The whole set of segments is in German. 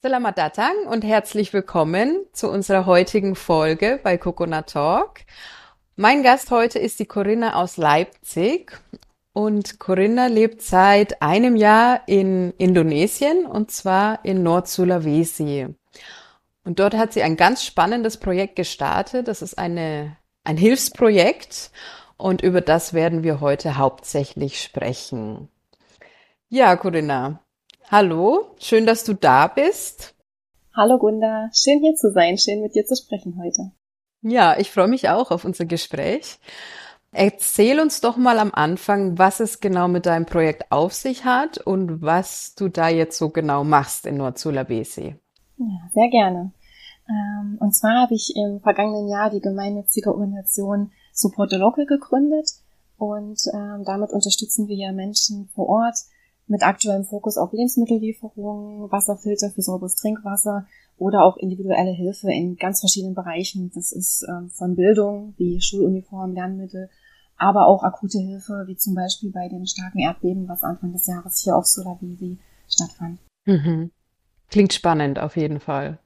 Selamat datang und herzlich willkommen zu unserer heutigen Folge bei Coconut Talk. Mein Gast heute ist die Corinna aus Leipzig und Corinna lebt seit einem Jahr in Indonesien und zwar in Nord-Sulawesi. Und dort hat sie ein ganz spannendes Projekt gestartet. Das ist eine, ein Hilfsprojekt und über das werden wir heute hauptsächlich sprechen. Ja, Corinna, Hallo, schön, dass du da bist. Hallo Gunda, schön hier zu sein, schön mit dir zu sprechen heute. Ja, ich freue mich auch auf unser Gespräch. Erzähl uns doch mal am Anfang, was es genau mit deinem Projekt auf sich hat und was du da jetzt so genau machst in Nord-Sulawesi. Ja, sehr gerne. Ähm, und zwar habe ich im vergangenen Jahr die gemeinnützige Organisation Support the Local gegründet und ähm, damit unterstützen wir ja Menschen vor Ort, mit aktuellem Fokus auf Lebensmittellieferungen, Wasserfilter für sauberes Trinkwasser oder auch individuelle Hilfe in ganz verschiedenen Bereichen. Das ist ähm, von Bildung wie Schuluniform, Lernmittel, aber auch akute Hilfe, wie zum Beispiel bei dem starken Erdbeben, was Anfang des Jahres hier auf Sulawesi stattfand. Mhm. Klingt spannend auf jeden Fall.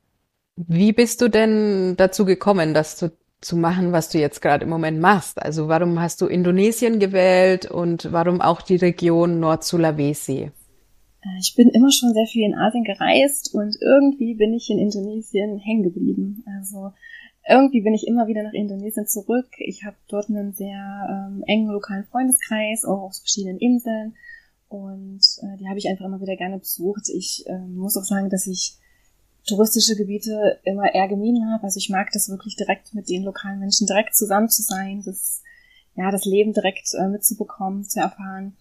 Wie bist du denn dazu gekommen, dass du zu machen, was du jetzt gerade im Moment machst. Also warum hast du Indonesien gewählt und warum auch die Region Nord-Sulawesi? Äh, ich bin immer schon sehr viel in Asien gereist und irgendwie bin ich in Indonesien hängen geblieben. Also irgendwie bin ich immer wieder nach Indonesien zurück. Ich habe dort einen sehr ähm, engen lokalen Freundeskreis, auch auf verschiedenen Inseln. Und äh, die habe ich einfach immer wieder gerne besucht. Ich äh, muss auch sagen, dass ich touristische Gebiete immer eher gemieden habe. Also ich mag das wirklich direkt mit den lokalen Menschen direkt zusammen zu sein, das, ja, das Leben direkt äh, mitzubekommen, zu erfahren.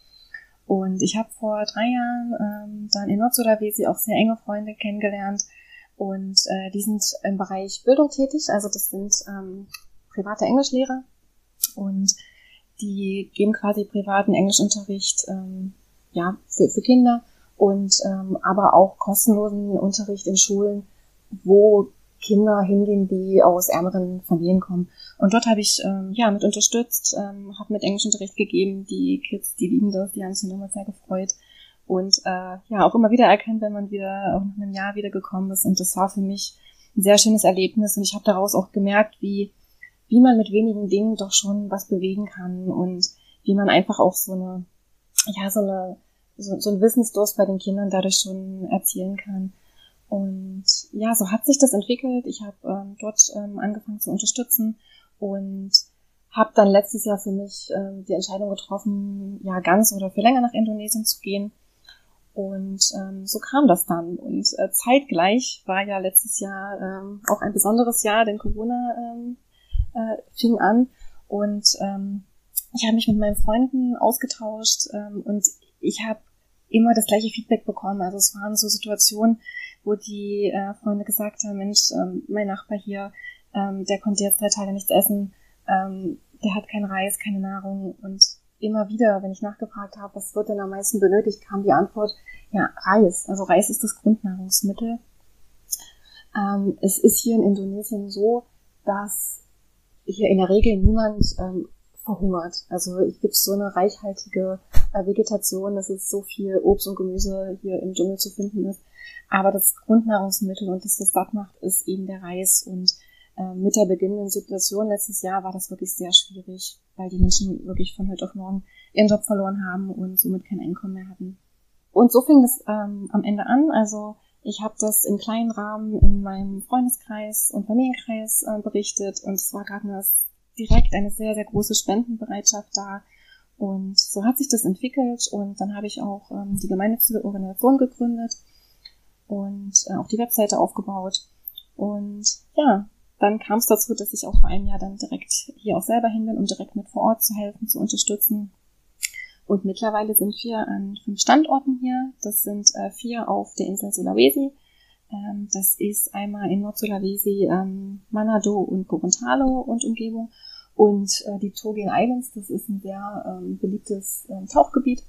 Und ich habe vor drei Jahren ähm, dann in Nord-Sulawesi auch sehr enge Freunde kennengelernt und äh, die sind im Bereich Bildung tätig, also das sind ähm, private Englischlehrer und die geben quasi privaten Englischunterricht ähm, ja, für, für Kinder und ähm, aber auch kostenlosen Unterricht in Schulen, wo Kinder hingehen, die aus ärmeren Familien kommen. Und dort habe ich ähm, ja mit unterstützt, ähm, habe mit Englischunterricht gegeben. Die Kids, die lieben das, die haben sich immer sehr gefreut und äh, ja auch immer wieder erkannt, wenn man wieder auch nach einem Jahr wieder gekommen ist. Und das war für mich ein sehr schönes Erlebnis und ich habe daraus auch gemerkt, wie wie man mit wenigen Dingen doch schon was bewegen kann und wie man einfach auch so eine ja so eine so, so ein Wissensdurst bei den Kindern dadurch schon erzielen kann. Und ja, so hat sich das entwickelt. Ich habe ähm, dort ähm, angefangen zu unterstützen und habe dann letztes Jahr für mich ähm, die Entscheidung getroffen, ja ganz oder für länger nach Indonesien zu gehen. Und ähm, so kam das dann. Und äh, zeitgleich war ja letztes Jahr ähm, auch ein besonderes Jahr, denn Corona ähm, äh, fing an. Und ähm, ich habe mich mit meinen Freunden ausgetauscht ähm, und ich habe immer das gleiche Feedback bekommen. Also es waren so Situationen, wo die äh, Freunde gesagt haben, Mensch, ähm, mein Nachbar hier, ähm, der konnte jetzt drei Tage nichts essen, ähm, der hat kein Reis, keine Nahrung und immer wieder, wenn ich nachgefragt habe, was wird denn am meisten benötigt, kam die Antwort, ja, Reis. Also Reis ist das Grundnahrungsmittel. Ähm, es ist hier in Indonesien so, dass hier in der Regel niemand ähm, verhungert. Also hier gibt so eine reichhaltige äh, Vegetation, dass es so viel Obst und Gemüse hier im Dschungel zu finden ist. Aber das Grundnahrungsmittel und das das satt macht, ist eben der Reis. Und äh, mit der beginnenden Situation letztes Jahr war das wirklich sehr schwierig, weil die Menschen wirklich von heute auf morgen ihren Job verloren haben und somit kein Einkommen mehr hatten. Und so fing es ähm, am Ende an. Also ich habe das im kleinen Rahmen in meinem Freundeskreis und Familienkreis äh, berichtet und es war gerade eine direkt eine sehr, sehr große Spendenbereitschaft da. Und so hat sich das entwickelt und dann habe ich auch ähm, die gemeinnützige Organisation gegründet und äh, auch die Webseite aufgebaut. Und ja, dann kam es dazu, dass ich auch vor einem Jahr dann direkt hier auch selber hin bin, um direkt mit vor Ort zu helfen, zu unterstützen. Und mittlerweile sind wir an fünf Standorten hier. Das sind äh, vier auf der Insel Sulawesi. Ähm, das ist einmal in Nord-Sulawesi, ähm, Manado und Gorontalo und Umgebung. Und äh, die Togin Islands, das ist ein sehr ähm, beliebtes ähm, Tauchgebiet.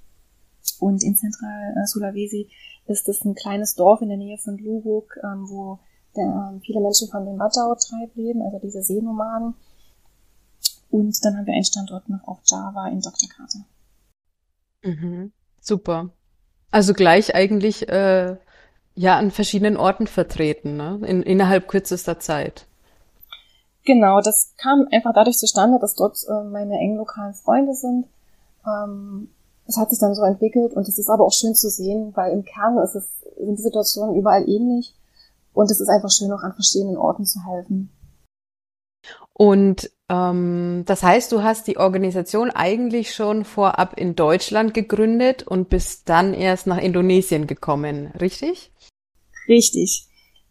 Und in Zentral-Sulawesi äh, ist das ein kleines Dorf in der Nähe von Lubuk, ähm, wo der, ähm, viele Menschen von dem Watau-Treib leben, also diese Seenomaden. Und dann haben wir einen Standort noch auf Java in Dr. Carter. Mhm. Super. Also gleich eigentlich äh, ja an verschiedenen Orten vertreten, ne? In, innerhalb kürzester Zeit. Genau, das kam einfach dadurch zustande, dass dort äh, meine engen lokalen Freunde sind. Ähm, es hat sich dann so entwickelt und es ist aber auch schön zu sehen, weil im Kern ist es, sind die Situationen überall ähnlich und es ist einfach schön, auch an verschiedenen Orten zu helfen. Und das heißt, du hast die Organisation eigentlich schon vorab in Deutschland gegründet und bist dann erst nach Indonesien gekommen, richtig? Richtig.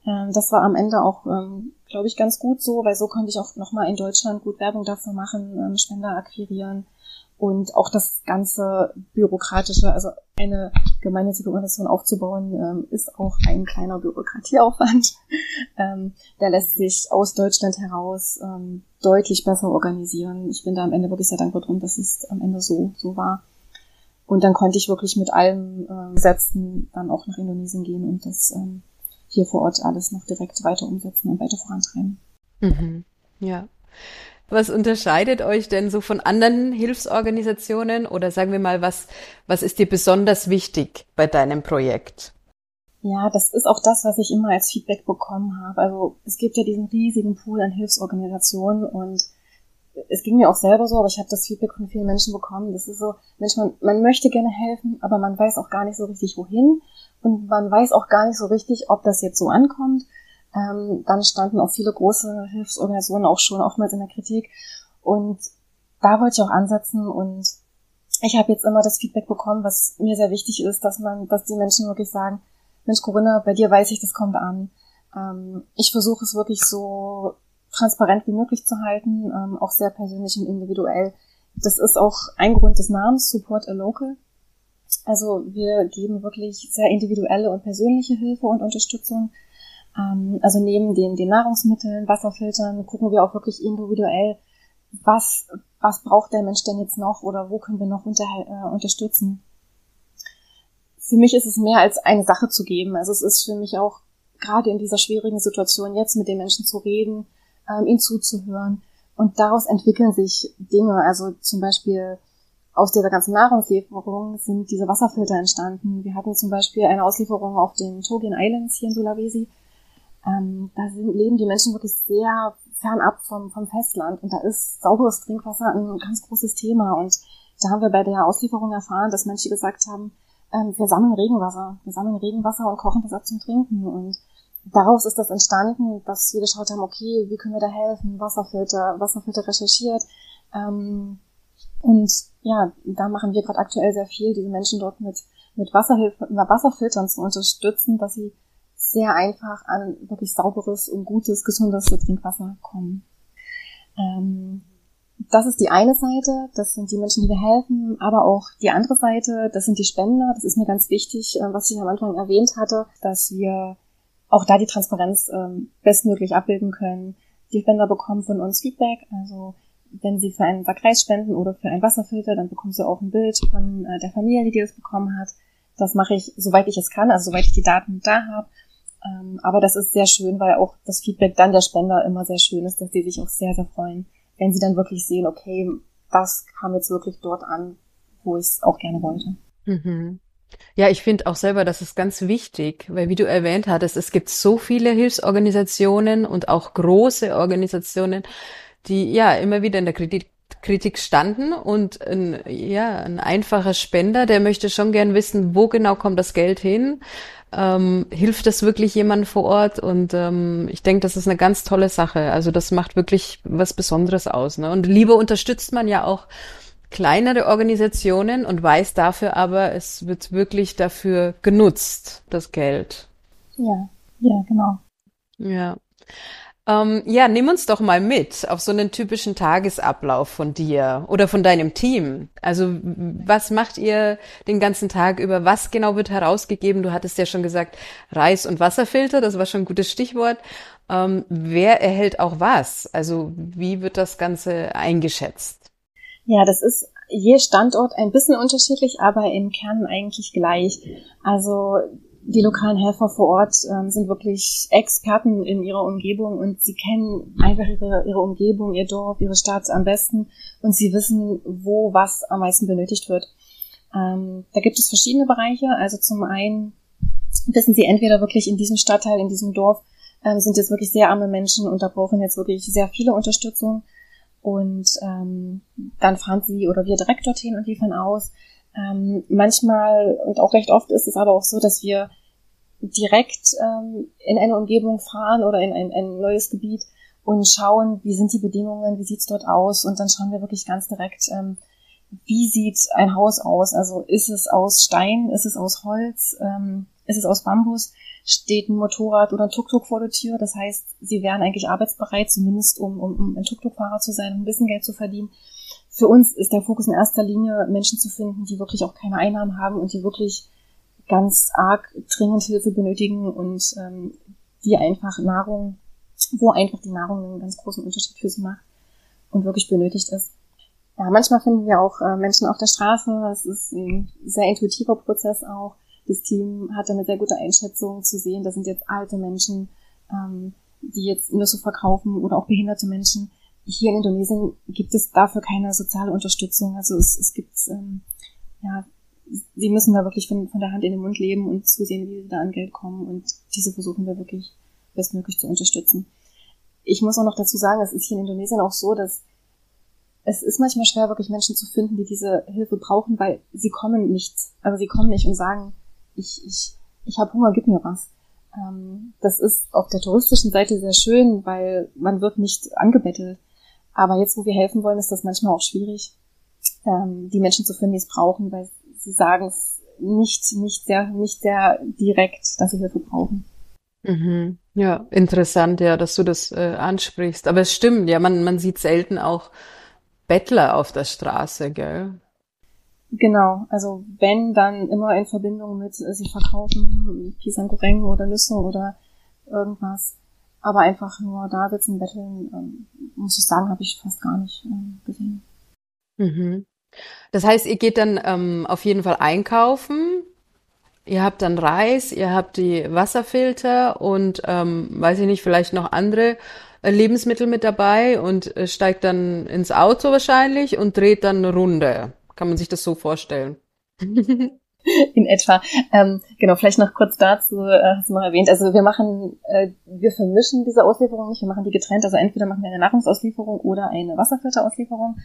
Ähm, das war am Ende auch, ähm, glaube ich, ganz gut so, weil so konnte ich auch nochmal in Deutschland gut Werbung dafür machen, ähm, Spender akquirieren und auch das ganze bürokratische, also eine gemeinnützige Organisation aufzubauen, ähm, ist auch ein kleiner Bürokratieaufwand. ähm, der lässt sich aus Deutschland heraus ähm, deutlich besser organisieren. Ich bin da am Ende wirklich sehr dankbar drum, dass es am Ende so, so war. Und dann konnte ich wirklich mit allem äh, Gesetzten dann auch nach Indonesien gehen und das ähm, hier vor Ort alles noch direkt weiter umsetzen und weiter vorantreiben. Mhm. Ja. Was unterscheidet euch denn so von anderen Hilfsorganisationen oder sagen wir mal, was, was ist dir besonders wichtig bei deinem Projekt? Ja, das ist auch das, was ich immer als Feedback bekommen habe. Also es gibt ja diesen riesigen Pool an Hilfsorganisationen und es ging mir auch selber so, aber ich habe das Feedback von vielen Menschen bekommen. Das ist so, Mensch, man, man möchte gerne helfen, aber man weiß auch gar nicht so richtig wohin und man weiß auch gar nicht so richtig, ob das jetzt so ankommt. Ähm, dann standen auch viele große Hilfsorganisationen auch schon oftmals in der Kritik. Und da wollte ich auch ansetzen und ich habe jetzt immer das Feedback bekommen, was mir sehr wichtig ist, dass man, dass die Menschen wirklich sagen, Mensch, Corinna, bei dir weiß ich, das kommt an. Ähm, ich versuche es wirklich so transparent wie möglich zu halten, ähm, auch sehr persönlich und individuell. Das ist auch ein Grund des Namens, Support a Local. Also wir geben wirklich sehr individuelle und persönliche Hilfe und Unterstützung. Ähm, also neben den, den Nahrungsmitteln, Wasserfiltern gucken wir auch wirklich individuell, was, was braucht der Mensch denn jetzt noch oder wo können wir noch unter, äh, unterstützen. Für mich ist es mehr als eine Sache zu geben. Also es ist für mich auch gerade in dieser schwierigen Situation jetzt mit den Menschen zu reden, ähm, ihnen zuzuhören. Und daraus entwickeln sich Dinge. Also zum Beispiel aus dieser ganzen Nahrungslieferung sind diese Wasserfilter entstanden. Wir hatten zum Beispiel eine Auslieferung auf den Togin Islands hier in Sulawesi ähm, da sind, leben die Menschen wirklich sehr fernab vom, vom Festland. Und da ist sauberes Trinkwasser ein ganz großes Thema. Und da haben wir bei der Auslieferung erfahren, dass Menschen gesagt haben, ähm, wir sammeln Regenwasser, wir sammeln Regenwasser und kochen das ab zum Trinken. Und daraus ist das entstanden, dass wir geschaut haben, okay, wie können wir da helfen, Wasserfilter, Wasserfilter recherchiert. Ähm, und ja, da machen wir gerade aktuell sehr viel, diese Menschen dort mit mit Wasserhilfe, Wasserfiltern zu unterstützen, dass sie sehr einfach an wirklich sauberes und gutes, gesundes Trinkwasser kommen. Ähm, das ist die eine Seite, das sind die Menschen, die wir helfen, aber auch die andere Seite, das sind die Spender. Das ist mir ganz wichtig, äh, was ich am Anfang erwähnt hatte, dass wir auch da die Transparenz ähm, bestmöglich abbilden können. Die Spender bekommen von uns Feedback, also wenn sie für einen Sack Reis spenden oder für einen Wasserfilter, dann bekommen sie auch ein Bild von äh, der Familie, die das bekommen hat. Das mache ich, soweit ich es kann, also soweit ich die Daten da habe. Ähm, aber das ist sehr schön, weil auch das Feedback dann der Spender immer sehr schön ist, dass die sich auch sehr, sehr freuen, wenn sie dann wirklich sehen, okay, das kam jetzt wirklich dort an, wo ich es auch gerne wollte. Mhm. Ja, ich finde auch selber, das ist ganz wichtig, weil wie du erwähnt hattest, es gibt so viele Hilfsorganisationen und auch große Organisationen, die ja immer wieder in der Kritik, Kritik standen und ein, ja, ein einfacher Spender, der möchte schon gern wissen, wo genau kommt das Geld hin, ähm, hilft das wirklich jemand vor Ort und ähm, ich denke, das ist eine ganz tolle Sache. Also das macht wirklich was Besonderes aus. Ne? Und lieber unterstützt man ja auch kleinere Organisationen und weiß dafür aber, es wird wirklich dafür genutzt, das Geld. Ja, ja, genau. Ja. Ähm, ja, nimm uns doch mal mit auf so einen typischen Tagesablauf von dir oder von deinem Team. Also was macht ihr den ganzen Tag über? Was genau wird herausgegeben? Du hattest ja schon gesagt, Reis- und Wasserfilter, das war schon ein gutes Stichwort. Ähm, wer erhält auch was? Also wie wird das Ganze eingeschätzt? Ja, das ist je Standort ein bisschen unterschiedlich, aber im Kern eigentlich gleich. Also die lokalen Helfer vor Ort ähm, sind wirklich Experten in ihrer Umgebung und sie kennen einfach ihre, ihre Umgebung, ihr Dorf, ihre Stadt am besten und sie wissen, wo was am meisten benötigt wird. Ähm, da gibt es verschiedene Bereiche. Also zum einen wissen sie entweder wirklich in diesem Stadtteil, in diesem Dorf, ähm, sind jetzt wirklich sehr arme Menschen und da brauchen jetzt wirklich sehr viele Unterstützung. Und ähm, dann fahren sie oder wir direkt dorthin und liefern aus. Ähm, manchmal und auch recht oft ist es aber auch so, dass wir direkt ähm, in eine Umgebung fahren oder in ein, ein neues Gebiet und schauen, wie sind die Bedingungen, wie sieht's dort aus und dann schauen wir wirklich ganz direkt, ähm, wie sieht ein Haus aus? Also ist es aus Stein, ist es aus Holz, ähm, ist es aus Bambus? Steht ein Motorrad oder ein Tuk-Tuk vor der Tür? Das heißt, sie wären eigentlich arbeitsbereit, zumindest um, um, um ein Tuk-Tuk-Fahrer zu sein, um ein bisschen Geld zu verdienen für uns ist der Fokus in erster Linie, Menschen zu finden, die wirklich auch keine Einnahmen haben und die wirklich ganz arg dringend Hilfe benötigen und ähm, die einfach Nahrung, wo einfach die Nahrung einen ganz großen Unterschied für sie macht und wirklich benötigt ist. Ja, manchmal finden wir auch äh, Menschen auf der Straße. Das ist ein sehr intuitiver Prozess auch. Das Team hat eine sehr gute Einschätzung zu sehen. Das sind jetzt alte Menschen, ähm, die jetzt Nüsse verkaufen oder auch behinderte Menschen hier in Indonesien gibt es dafür keine soziale Unterstützung. Also es, es gibt, ähm, ja, sie müssen da wirklich von, von der Hand in den Mund leben und zusehen, wie sie da an Geld kommen. Und diese versuchen wir wirklich bestmöglich zu unterstützen. Ich muss auch noch dazu sagen, es ist hier in Indonesien auch so, dass es ist manchmal schwer, wirklich Menschen zu finden, die diese Hilfe brauchen, weil sie kommen nicht. Also sie kommen nicht und sagen, ich, ich, ich habe Hunger, gib mir was. Ähm, das ist auf der touristischen Seite sehr schön, weil man wird nicht angebettelt. Aber jetzt, wo wir helfen wollen, ist das manchmal auch schwierig, ähm, die Menschen zu finden, die es brauchen, weil sie sagen es nicht, nicht sehr, nicht sehr direkt, dass sie Hilfe brauchen. Mhm. Ja, interessant, ja, dass du das äh, ansprichst. Aber es stimmt, ja, man, man sieht selten auch Bettler auf der Straße, gell? Genau, also wenn, dann immer in Verbindung mit, äh, sie verkaufen Pisang Goreng oder Nüsse oder irgendwas. Aber einfach nur da sitzen, betteln, ähm, muss ich sagen, habe ich fast gar nicht ähm, gesehen. Mhm. Das heißt, ihr geht dann ähm, auf jeden Fall einkaufen. Ihr habt dann Reis, ihr habt die Wasserfilter und ähm, weiß ich nicht, vielleicht noch andere äh, Lebensmittel mit dabei und äh, steigt dann ins Auto wahrscheinlich und dreht dann eine Runde. Kann man sich das so vorstellen? in etwa. Ähm, genau, vielleicht noch kurz dazu, äh, hast du noch erwähnt. Also wir machen, äh, wir vermischen diese Auslieferung nicht, wir machen die getrennt. Also entweder machen wir eine Nahrungsauslieferung oder eine Wasserfilterauslieferung,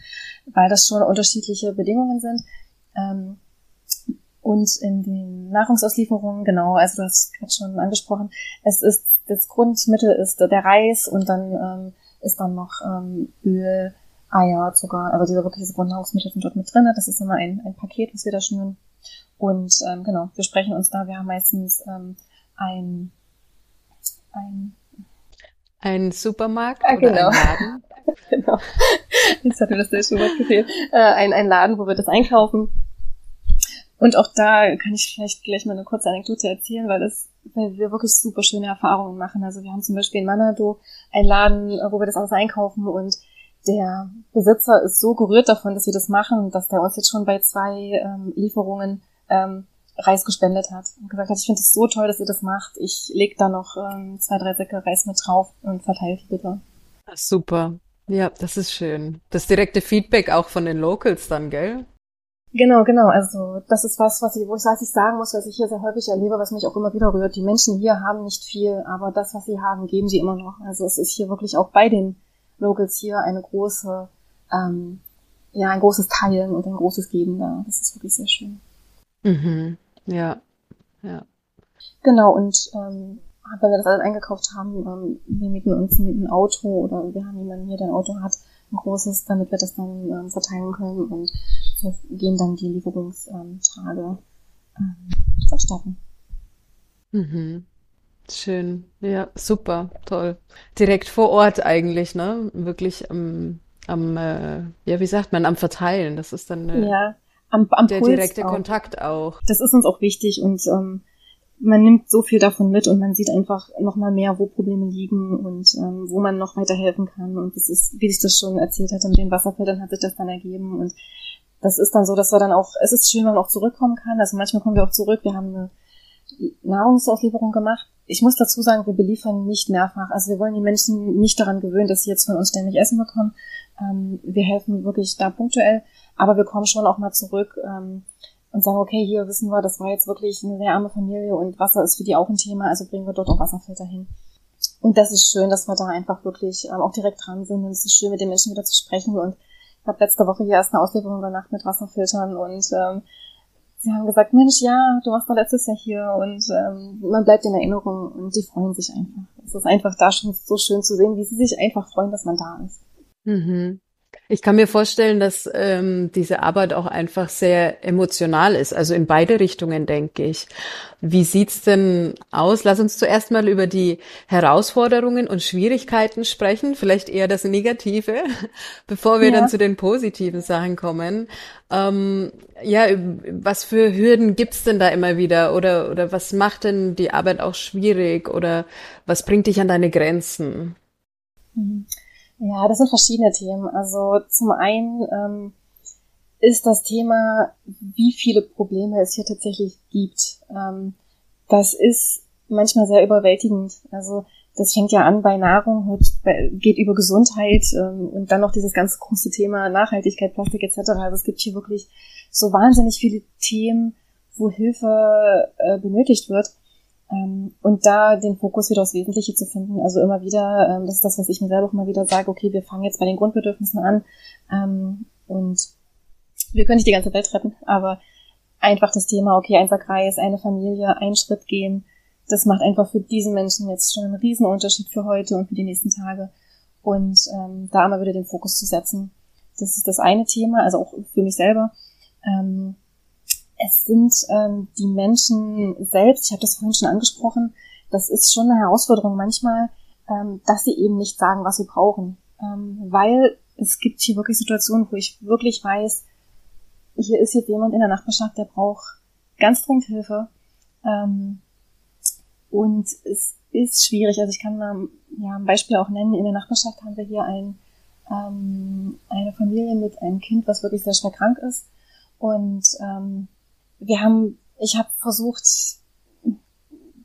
weil das schon unterschiedliche Bedingungen sind. Ähm, und in den Nahrungsauslieferungen, genau, also hast gerade schon angesprochen, es ist, das Grundmittel ist der Reis und dann ähm, ist dann noch ähm, Öl, Eier, Zucker, also diese wirklich diese Grundnahrungsmittel sind dort mit drin. Das ist immer ein, ein Paket, was wir da schnüren. Und ähm, genau, wir sprechen uns da, wir haben meistens ähm, ein, ein ein Supermarkt ah, genau. oder ein Laden? genau. Jetzt hat mir das schon was gefehlt. Äh, ein, ein Laden, wo wir das einkaufen. Und auch da kann ich vielleicht gleich mal eine kurze Anekdote erzählen, weil das, weil wir wirklich super schöne Erfahrungen machen. Also wir haben zum Beispiel in Manado einen Laden, wo wir das alles einkaufen und der Besitzer ist so gerührt davon, dass wir das machen, dass der uns jetzt schon bei zwei ähm, Lieferungen ähm, Reis gespendet hat und gesagt hat, ich finde es so toll, dass ihr das macht. Ich leg da noch ähm, zwei, drei Säcke Reis mit drauf und verteilt die bitte. Super. Ja, das ist schön. Das direkte Feedback auch von den Locals dann, gell? Genau, genau. Also das ist was, was ich, wo ich, was ich sagen muss, was ich hier sehr häufig erlebe, was mich auch immer wieder rührt. Die Menschen hier haben nicht viel, aber das, was sie haben, geben sie immer noch. Also es ist hier wirklich auch bei den Locals hier eine große, ähm, ja, ein großes Teilen und ein großes Geben da. Das ist wirklich sehr schön. Mhm. Ja, ja. Genau, und ähm, wenn wir das alles eingekauft haben, ähm, wir mieten uns ein, Auto oder wir haben jemanden hier, der ein Auto hat, ein großes, damit wir das dann ähm, verteilen können und so gehen dann die Lieferungstage ähm, vonstatten. Mhm. Schön. Ja, super, toll. Direkt vor Ort eigentlich, ne? Wirklich am, am äh, ja, wie sagt man, am Verteilen. Das ist dann äh, ja, am, am der Puls direkte auch. Kontakt auch. Das ist uns auch wichtig und ähm, man nimmt so viel davon mit und man sieht einfach noch mal mehr, wo Probleme liegen und ähm, wo man noch weiterhelfen kann. Und das ist, wie ich das schon erzählt hatte, mit den Wasserfiltern hat sich das dann ergeben. Und das ist dann so, dass wir dann auch, es ist schön, wenn man auch zurückkommen kann. Also manchmal kommen wir auch zurück. Wir haben eine Nahrungsauslieferung gemacht. Ich muss dazu sagen, wir beliefern nicht mehrfach. Also wir wollen die Menschen nicht daran gewöhnen, dass sie jetzt von uns ständig Essen bekommen. Ähm, wir helfen wirklich da punktuell, aber wir kommen schon auch mal zurück. Ähm, und sagen, okay, hier wissen wir, das war jetzt wirklich eine sehr arme Familie und Wasser ist für die auch ein Thema, also bringen wir dort auch Wasserfilter hin. Und das ist schön, dass wir da einfach wirklich ähm, auch direkt dran sind und es ist schön, mit den Menschen wieder zu sprechen. Und ich habe letzte Woche hier erst eine Auslieferung gemacht mit Wasserfiltern und ähm, sie haben gesagt, Mensch, ja, du warst doch letztes Jahr hier und ähm, man bleibt in Erinnerung und die freuen sich einfach. Es ist einfach da schon so schön zu sehen, wie sie sich einfach freuen, dass man da ist. Mhm. Ich kann mir vorstellen, dass ähm, diese Arbeit auch einfach sehr emotional ist, also in beide Richtungen, denke ich. Wie sieht's denn aus? Lass uns zuerst mal über die Herausforderungen und Schwierigkeiten sprechen, vielleicht eher das Negative, bevor wir ja. dann zu den positiven Sachen kommen. Ähm, ja, was für Hürden gibt's denn da immer wieder? Oder, oder was macht denn die Arbeit auch schwierig? Oder was bringt dich an deine Grenzen? Mhm. Ja, das sind verschiedene Themen. Also zum einen ähm, ist das Thema, wie viele Probleme es hier tatsächlich gibt. Ähm, das ist manchmal sehr überwältigend. Also das fängt ja an bei Nahrung, hört, geht über Gesundheit ähm, und dann noch dieses ganz große Thema Nachhaltigkeit, Plastik etc. Also es gibt hier wirklich so wahnsinnig viele Themen, wo Hilfe äh, benötigt wird. Ähm, und da den Fokus wieder aufs Wesentliche zu finden. Also immer wieder, ähm, das ist das, was ich mir selber auch immer wieder sage, okay, wir fangen jetzt bei den Grundbedürfnissen an ähm, und wir können nicht die ganze Welt retten, aber einfach das Thema, okay, ein Sackreis, eine Familie, einen Schritt gehen, das macht einfach für diesen Menschen jetzt schon einen Riesenunterschied für heute und für die nächsten Tage. Und ähm, da immer wieder den Fokus zu setzen. Das ist das eine Thema, also auch für mich selber. Ähm, es sind ähm, die Menschen selbst, ich habe das vorhin schon angesprochen, das ist schon eine Herausforderung manchmal, ähm, dass sie eben nicht sagen, was sie brauchen. Ähm, weil es gibt hier wirklich Situationen, wo ich wirklich weiß, hier ist jetzt jemand in der Nachbarschaft, der braucht ganz dringend Hilfe. Ähm, und es ist schwierig. Also ich kann mal ja, ein Beispiel auch nennen. In der Nachbarschaft haben wir hier ein, ähm, eine Familie mit einem Kind, was wirklich sehr schwer krank ist. Und ähm, wir haben, ich habe versucht,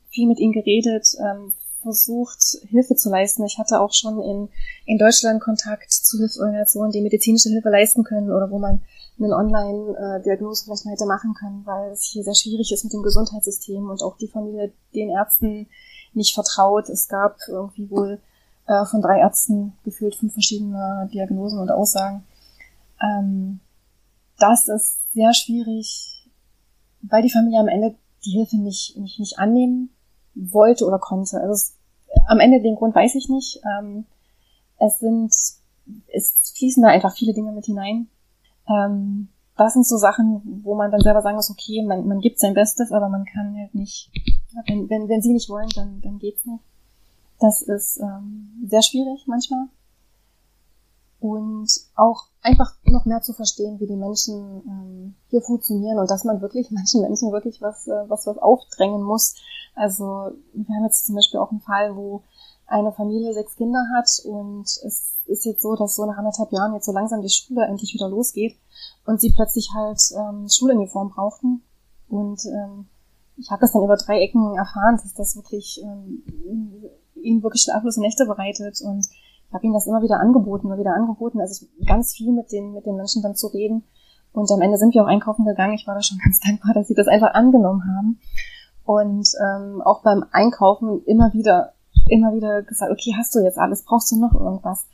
viel mit ihnen geredet, ähm, versucht, Hilfe zu leisten. Ich hatte auch schon in, in Deutschland Kontakt zu Hilfsorganisationen, die medizinische Hilfe leisten können oder wo man eine Online-Diagnose vielleicht mal hätte machen können, weil es hier sehr schwierig ist mit dem Gesundheitssystem und auch die Familie den Ärzten nicht vertraut. Es gab irgendwie wohl äh, von drei Ärzten gefühlt fünf verschiedene Diagnosen und Aussagen. Ähm, das ist sehr schwierig weil die Familie am Ende die Hilfe nicht, nicht, nicht annehmen wollte oder konnte. Also es, am Ende den Grund weiß ich nicht. Ähm, es sind, es fließen da einfach viele Dinge mit hinein. Ähm, das sind so Sachen, wo man dann selber sagen muss, okay, man, man gibt sein Bestes, aber man kann halt nicht, wenn, wenn, wenn sie nicht wollen, dann, dann geht's nicht. Das ist ähm, sehr schwierig manchmal und auch einfach noch mehr zu verstehen, wie die Menschen ähm, hier funktionieren und dass man wirklich manchen Menschen wirklich was, äh, was, was aufdrängen muss. Also wir haben jetzt zum Beispiel auch einen Fall, wo eine Familie sechs Kinder hat und es ist jetzt so, dass so nach anderthalb Jahren jetzt so langsam die Schule endlich wieder losgeht und sie plötzlich halt ähm, Schuluniform brauchten und ähm, ich habe das dann über drei Ecken erfahren, dass das wirklich ähm, ihnen wirklich schlaflose Nächte bereitet und habe ihnen das immer wieder angeboten, immer wieder angeboten. Also ganz viel mit den, mit den Menschen dann zu reden. Und am Ende sind wir auch einkaufen gegangen. Ich war da schon ganz dankbar, dass sie das einfach angenommen haben. Und ähm, auch beim Einkaufen immer wieder, immer wieder gesagt, okay, hast du jetzt alles? Brauchst du noch irgendwas?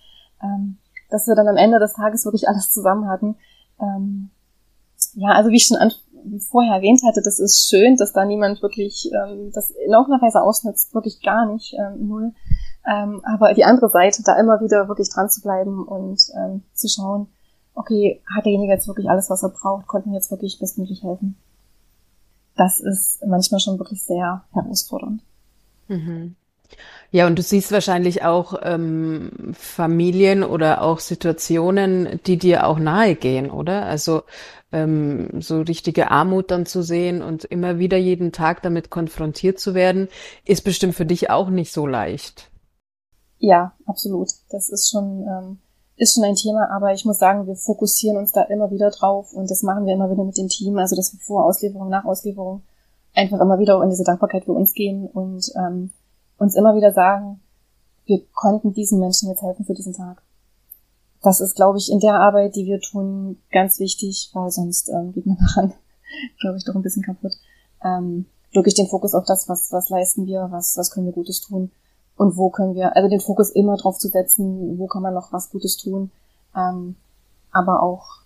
Ähm, dass wir dann am Ende des Tages wirklich alles zusammen hatten. Ähm, ja, also wie ich schon an, vorher erwähnt hatte, das ist schön, dass da niemand wirklich ähm, das in irgendeiner Weise ausnutzt, wirklich gar nicht, ähm, null. Ähm, aber die andere Seite, da immer wieder wirklich dran zu bleiben und ähm, zu schauen, okay, hat derjenige jetzt wirklich alles, was er braucht, konnten jetzt wirklich bestmöglich helfen. Das ist manchmal schon wirklich sehr herausfordernd. Mhm. Ja, und du siehst wahrscheinlich auch ähm, Familien oder auch Situationen, die dir auch nahe gehen, oder? Also ähm, so richtige Armut dann zu sehen und immer wieder jeden Tag damit konfrontiert zu werden, ist bestimmt für dich auch nicht so leicht. Ja, absolut. Das ist schon, ähm, ist schon ein Thema, aber ich muss sagen, wir fokussieren uns da immer wieder drauf und das machen wir immer wieder mit dem Team, also dass wir vor Auslieferung, nach Auslieferung einfach immer wieder in diese Dankbarkeit für uns gehen und ähm, uns immer wieder sagen, wir konnten diesen Menschen jetzt helfen für diesen Tag. Das ist, glaube ich, in der Arbeit, die wir tun, ganz wichtig, weil sonst ähm, geht man daran, glaube ich, doch ein bisschen kaputt. Ähm, wirklich den Fokus auf das, was, was leisten wir, was, was können wir Gutes tun und wo können wir, also den Fokus immer drauf zu setzen, wo kann man noch was Gutes tun, ähm, aber auch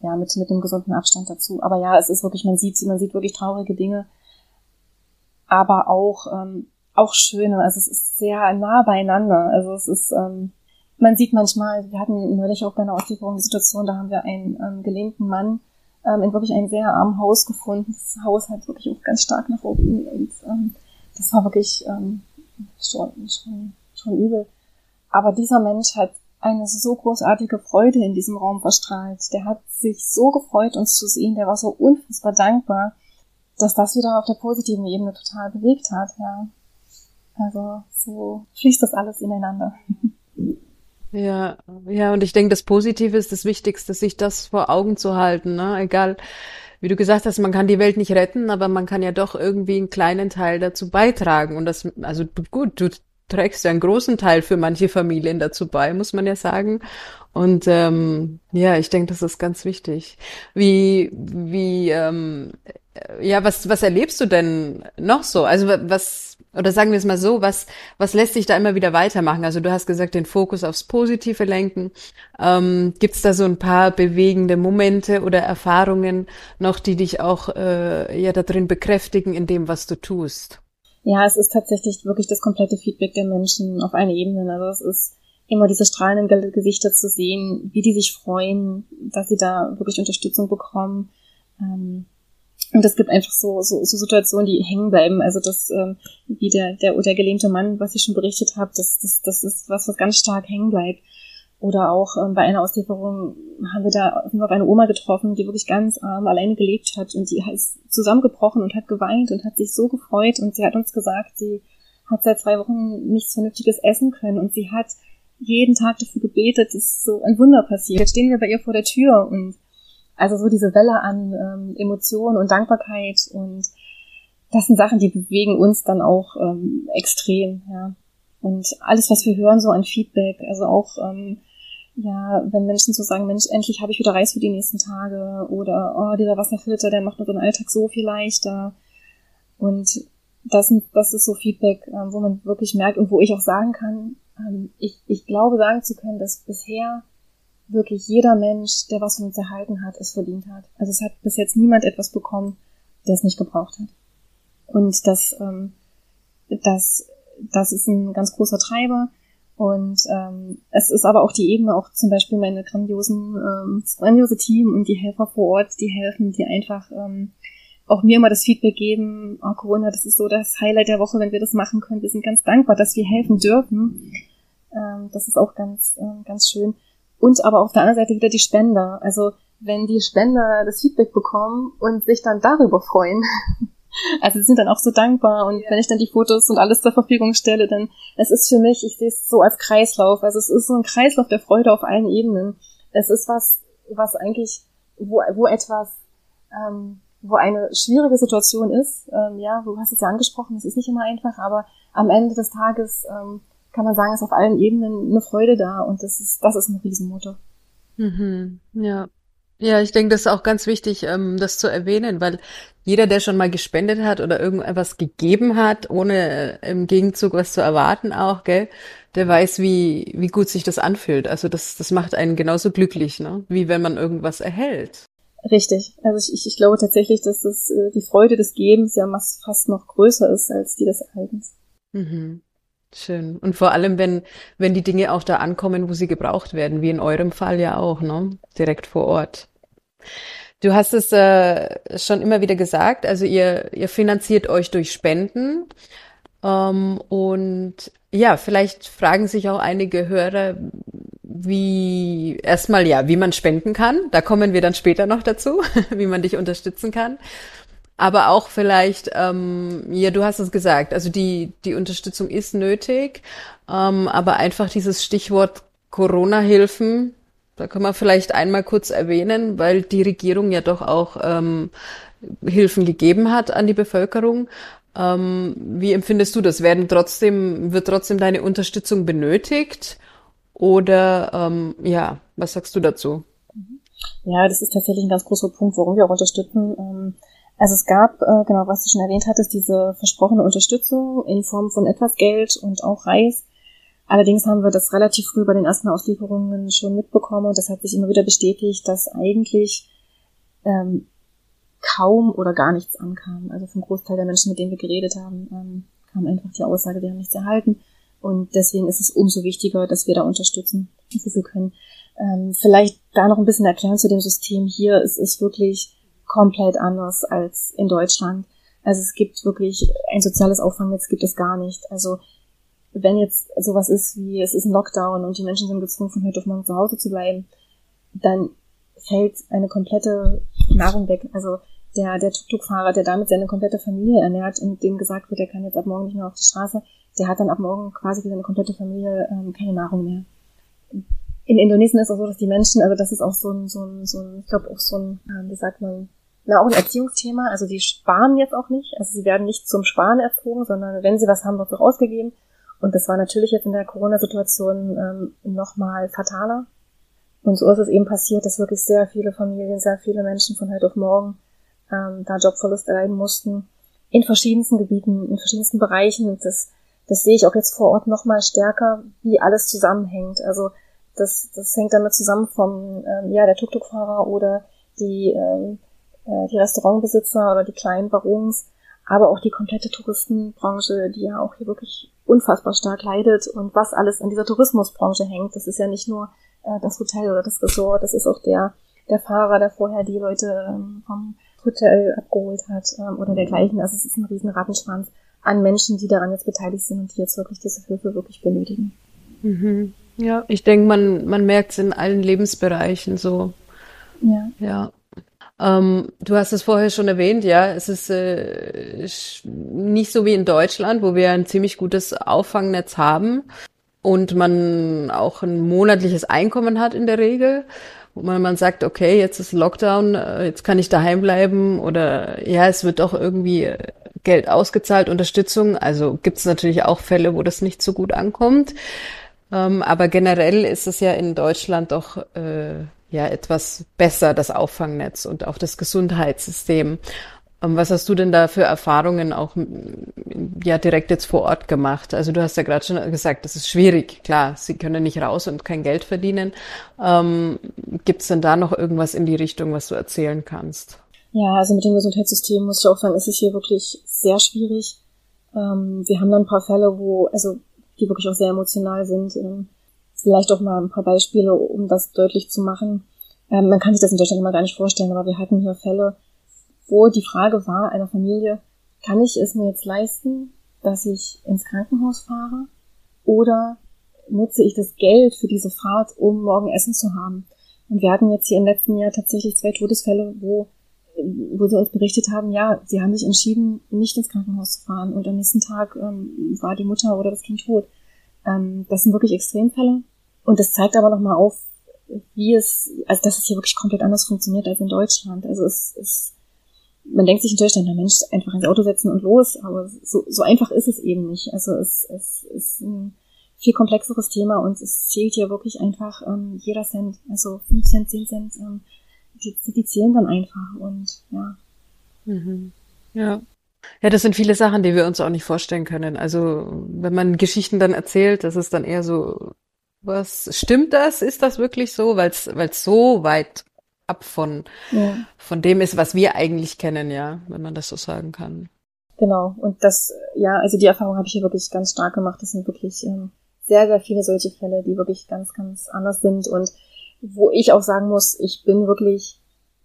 ja mit mit einem gesunden Abstand dazu. Aber ja, es ist wirklich, man sieht, man sieht wirklich traurige Dinge, aber auch ähm, auch schöne. Also es ist sehr nah beieinander. Also es ist, ähm, man sieht manchmal, wir hatten neulich auch bei einer Auslieferung die Situation, da haben wir einen ähm, gelähmten Mann ähm, in wirklich einem sehr armen Haus gefunden. Das Haus hat wirklich auch ganz stark nach oben und ähm, das war wirklich ähm, schon, schon, schon übel. Aber dieser Mensch hat eine so großartige Freude in diesem Raum verstrahlt. Der hat sich so gefreut, uns zu sehen. Der war so unfassbar dankbar, dass das wieder auf der positiven Ebene total bewegt hat, ja. Also so fließt das alles ineinander. Ja, ja, und ich denke, das Positive ist das Wichtigste, sich das vor Augen zu halten, ne? Egal, wie du gesagt hast, man kann die Welt nicht retten, aber man kann ja doch irgendwie einen kleinen Teil dazu beitragen. Und das, also gut, du trägst ja einen großen Teil für manche Familien dazu bei, muss man ja sagen. Und ähm, ja, ich denke, das ist ganz wichtig. Wie, wie, ähm, ja, was, was erlebst du denn noch so? Also was oder sagen wir es mal so, was, was lässt sich da immer wieder weitermachen? Also du hast gesagt, den Fokus aufs Positive lenken. Ähm, Gibt es da so ein paar bewegende Momente oder Erfahrungen noch, die dich auch äh, ja da drin bekräftigen in dem, was du tust? Ja, es ist tatsächlich wirklich das komplette Feedback der Menschen auf allen Ebenen. Also es ist immer diese strahlenden Gesichter zu sehen, wie die sich freuen, dass sie da wirklich Unterstützung bekommen. Ähm, und es gibt einfach so, so, so Situationen, die hängen bleiben. Also das, ähm, wie der, der, der gelähmte Mann, was ich schon berichtet habe, das, das, das ist was, was ganz stark hängen bleibt. Oder auch ähm, bei einer Auslieferung haben wir da auf eine Oma getroffen, die wirklich ganz arm alleine gelebt hat und die ist zusammengebrochen und hat geweint und hat sich so gefreut und sie hat uns gesagt, sie hat seit zwei Wochen nichts Vernünftiges essen können und sie hat jeden Tag dafür gebetet, dass so ein Wunder passiert. Jetzt stehen wir bei ihr vor der Tür und also so diese Welle an ähm, Emotionen und Dankbarkeit und das sind Sachen, die bewegen uns dann auch ähm, extrem, ja. Und alles, was wir hören, so an Feedback, also auch, ähm, ja, wenn Menschen so sagen, Mensch, endlich habe ich wieder Reis für die nächsten Tage oder oh, dieser Wasserfilter, der macht unseren Alltag so viel leichter. Und das, das ist so Feedback, ähm, wo man wirklich merkt und wo ich auch sagen kann, ähm, ich, ich glaube sagen zu können, dass bisher wirklich jeder Mensch, der was von uns erhalten hat, es verdient hat. Also es hat bis jetzt niemand etwas bekommen, der es nicht gebraucht hat. Und das, ähm, das, das ist ein ganz großer Treiber. Und ähm, es ist aber auch die Ebene, auch zum Beispiel meine grandiosen, ähm, das grandiose Team und die Helfer vor Ort, die helfen, die einfach ähm, auch mir immer das Feedback geben, oh Corona, das ist so das Highlight der Woche, wenn wir das machen können. Wir sind ganz dankbar, dass wir helfen dürfen. Ähm, das ist auch ganz, äh, ganz schön. Und aber auf der anderen Seite wieder die Spender. Also wenn die Spender das Feedback bekommen und sich dann darüber freuen. Also sie sind dann auch so dankbar und ja. wenn ich dann die Fotos und alles zur Verfügung stelle, dann es ist für mich, ich sehe es so als Kreislauf. Also es ist so ein Kreislauf der Freude auf allen Ebenen. Es ist was, was eigentlich, wo, wo etwas, ähm, wo eine schwierige Situation ist. Ähm, ja, du hast es ja angesprochen, es ist nicht immer einfach, aber am Ende des Tages ähm, kann man sagen, ist auf allen Ebenen eine Freude da und das ist, das ist ein Riesenmotor. Mhm, ja. Ja, ich denke, das ist auch ganz wichtig, ähm, das zu erwähnen, weil jeder, der schon mal gespendet hat oder irgendetwas gegeben hat, ohne äh, im Gegenzug was zu erwarten auch, gell, der weiß, wie, wie gut sich das anfühlt. Also das, das macht einen genauso glücklich, ne? wie wenn man irgendwas erhält. Richtig. Also ich, ich glaube tatsächlich, dass das, äh, die Freude des Gebens ja fast noch größer ist als die des Erhaltens. Mhm. Schön. Und vor allem, wenn, wenn die Dinge auch da ankommen, wo sie gebraucht werden, wie in eurem Fall ja auch, ne? Direkt vor Ort. Du hast es äh, schon immer wieder gesagt, also ihr, ihr finanziert euch durch Spenden. Ähm, und ja, vielleicht fragen sich auch einige Hörer, wie erstmal ja, wie man spenden kann. Da kommen wir dann später noch dazu, wie man dich unterstützen kann. Aber auch vielleicht, ähm, ja, du hast es gesagt, also die, die Unterstützung ist nötig, ähm, aber einfach dieses Stichwort Corona-Hilfen, da kann man vielleicht einmal kurz erwähnen, weil die Regierung ja doch auch ähm, Hilfen gegeben hat an die Bevölkerung. Ähm, wie empfindest du das? Werden trotzdem, wird trotzdem deine Unterstützung benötigt? Oder ähm, ja, was sagst du dazu? Ja, das ist tatsächlich ein ganz großer Punkt, warum wir auch unterstützen. Ähm, also es gab, äh, genau, was du schon erwähnt hattest, diese versprochene Unterstützung in Form von etwas Geld und auch Reis. Allerdings haben wir das relativ früh bei den ersten Auslieferungen schon mitbekommen und das hat sich immer wieder bestätigt, dass eigentlich ähm, kaum oder gar nichts ankam. Also vom Großteil der Menschen, mit denen wir geredet haben, ähm, kam einfach die Aussage, wir haben nichts erhalten. Und deswegen ist es umso wichtiger, dass wir da unterstützen, wo wir können. Ähm, vielleicht da noch ein bisschen erklären zu dem System hier. Es ist wirklich komplett anders als in Deutschland. Also es gibt wirklich ein soziales Auffangnetz gibt es gar nicht. Also wenn jetzt sowas ist wie es ist ein Lockdown und die Menschen sind gezwungen von heute auf morgen zu Hause zu bleiben, dann fällt eine komplette Nahrung weg. Also der, der Tuk-Tuk-Fahrer, der damit seine komplette Familie ernährt und dem gesagt wird, er kann jetzt ab morgen nicht mehr auf die Straße, der hat dann ab morgen quasi für seine komplette Familie ähm, keine Nahrung mehr. In Indonesien ist es auch so, dass die Menschen, also das ist auch so ein, so ein, so ein ich glaube auch so ein, ähm, wie sagt man, na, auch ein Erziehungsthema. Also die sparen jetzt auch nicht. Also sie werden nicht zum Sparen erzogen, sondern wenn sie was haben, wird es auch ausgegeben. Und das war natürlich jetzt in der Corona-Situation ähm, nochmal fataler. Und so ist es eben passiert, dass wirklich sehr viele Familien, sehr viele Menschen von heute auf morgen ähm, da Jobverlust erleiden mussten. In verschiedensten Gebieten, in verschiedensten Bereichen. Das, das sehe ich auch jetzt vor Ort nochmal stärker, wie alles zusammenhängt. Also das, das hängt damit zusammen vom, ähm, ja, der Tuk-Tuk-Fahrer oder die, ähm, äh, die Restaurantbesitzer oder die kleinen Barons, aber auch die komplette Touristenbranche, die ja auch hier wirklich unfassbar stark leidet und was alles an dieser Tourismusbranche hängt. Das ist ja nicht nur äh, das Hotel oder das Resort, das ist auch der, der Fahrer, der vorher die Leute ähm, vom Hotel abgeholt hat ähm, oder dergleichen. Also es ist ein riesen Rattenschwanz an Menschen, die daran jetzt beteiligt sind und die jetzt wirklich diese Hilfe wirklich benötigen. Mhm. Ja, ich denke, man, man merkt es in allen Lebensbereichen so. Ja. Ja. Ähm, du hast es vorher schon erwähnt, ja, es ist äh, nicht so wie in Deutschland, wo wir ein ziemlich gutes Auffangnetz haben und man auch ein monatliches Einkommen hat in der Regel, wo man, man sagt, okay, jetzt ist Lockdown, äh, jetzt kann ich daheim bleiben oder ja, es wird auch irgendwie äh, Geld ausgezahlt, Unterstützung. Also gibt es natürlich auch Fälle, wo das nicht so gut ankommt. Ähm, aber generell ist es ja in Deutschland doch äh, ja etwas besser, das Auffangnetz und auch das Gesundheitssystem. Ähm, was hast du denn da für Erfahrungen auch ja direkt jetzt vor Ort gemacht? Also du hast ja gerade schon gesagt, das ist schwierig. Klar, sie können nicht raus und kein Geld verdienen. Ähm, Gibt es denn da noch irgendwas in die Richtung, was du erzählen kannst? Ja, also mit dem Gesundheitssystem muss ich auch sagen, ist es hier wirklich sehr schwierig. Ähm, wir haben dann ein paar Fälle, wo, also die wirklich auch sehr emotional sind. Ähm, vielleicht auch mal ein paar Beispiele, um das deutlich zu machen. Ähm, man kann sich das in Deutschland immer gar nicht vorstellen, aber wir hatten hier Fälle, wo die Frage war einer Familie, kann ich es mir jetzt leisten, dass ich ins Krankenhaus fahre oder nutze ich das Geld für diese Fahrt, um morgen Essen zu haben? Und wir hatten jetzt hier im letzten Jahr tatsächlich zwei Todesfälle, wo, wo sie uns berichtet haben, ja, sie haben sich entschieden, nicht ins Krankenhaus zu fahren und am nächsten Tag ähm, war die Mutter oder das Kind tot. Ähm, das sind wirklich Extremfälle. Und das zeigt aber nochmal auf, wie es, also dass es hier wirklich komplett anders funktioniert als in Deutschland. Also es ist, man denkt sich in Deutschland, na Mensch, einfach ins Auto setzen und los, aber so, so einfach ist es eben nicht. Also es, es ist ein viel komplexeres Thema und es zählt hier wirklich einfach ähm, jeder Cent, also 5 Cent, 10 Cent, ähm, die, die zählen dann einfach und ja. Mhm. Ja. Ja, das sind viele Sachen, die wir uns auch nicht vorstellen können. Also wenn man Geschichten dann erzählt, das ist dann eher so, was stimmt das? Ist das wirklich so? Weil es so weit ab von, ja. von dem ist, was wir eigentlich kennen, ja, wenn man das so sagen kann. Genau. Und das, ja, also die Erfahrung habe ich hier wirklich ganz stark gemacht. Das sind wirklich ähm, sehr, sehr viele solche Fälle, die wirklich ganz, ganz anders sind und wo ich auch sagen muss, ich bin wirklich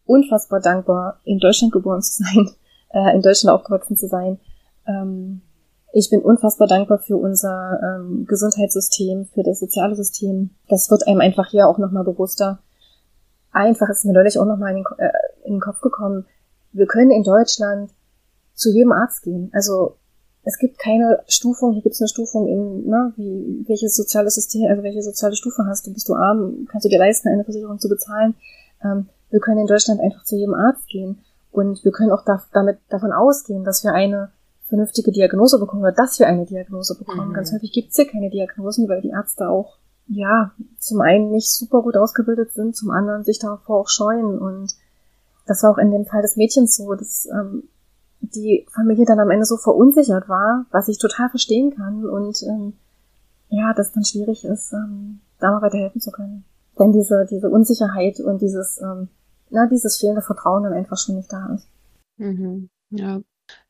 unfassbar dankbar, in Deutschland geboren zu sein, äh, in Deutschland aufgewachsen zu sein. Ähm, Ich bin unfassbar dankbar für unser ähm, Gesundheitssystem, für das soziale System. Das wird einem einfach hier auch nochmal bewusster. Einfach ist mir neulich auch nochmal in, den, äh, in den Kopf gekommen. Wir können in Deutschland zu jedem Arzt gehen. Also es gibt keine Stufung, hier gibt es eine Stufung in, ne, wie, welches soziale System, also welche soziale Stufe hast du, bist du arm, kannst du dir leisten, eine Versicherung zu bezahlen. Ähm, wir können in Deutschland einfach zu jedem Arzt gehen und wir können auch da, damit davon ausgehen, dass wir eine vernünftige Diagnose bekommen oder dass wir eine Diagnose bekommen. Mhm. Ganz häufig gibt es ja keine Diagnosen, weil die Ärzte auch, ja, zum einen nicht super gut ausgebildet sind, zum anderen sich davor auch scheuen. Und das war auch in dem Fall des Mädchens so, dass ähm, die Familie dann am Ende so verunsichert war, was ich total verstehen kann. Und ähm, ja, das dann schwierig ist, ähm, da mal weiterhelfen zu können. Wenn diese, diese Unsicherheit und dieses, ähm, na, dieses fehlende Vertrauen dann einfach schon nicht da ist. Mhm. Ja,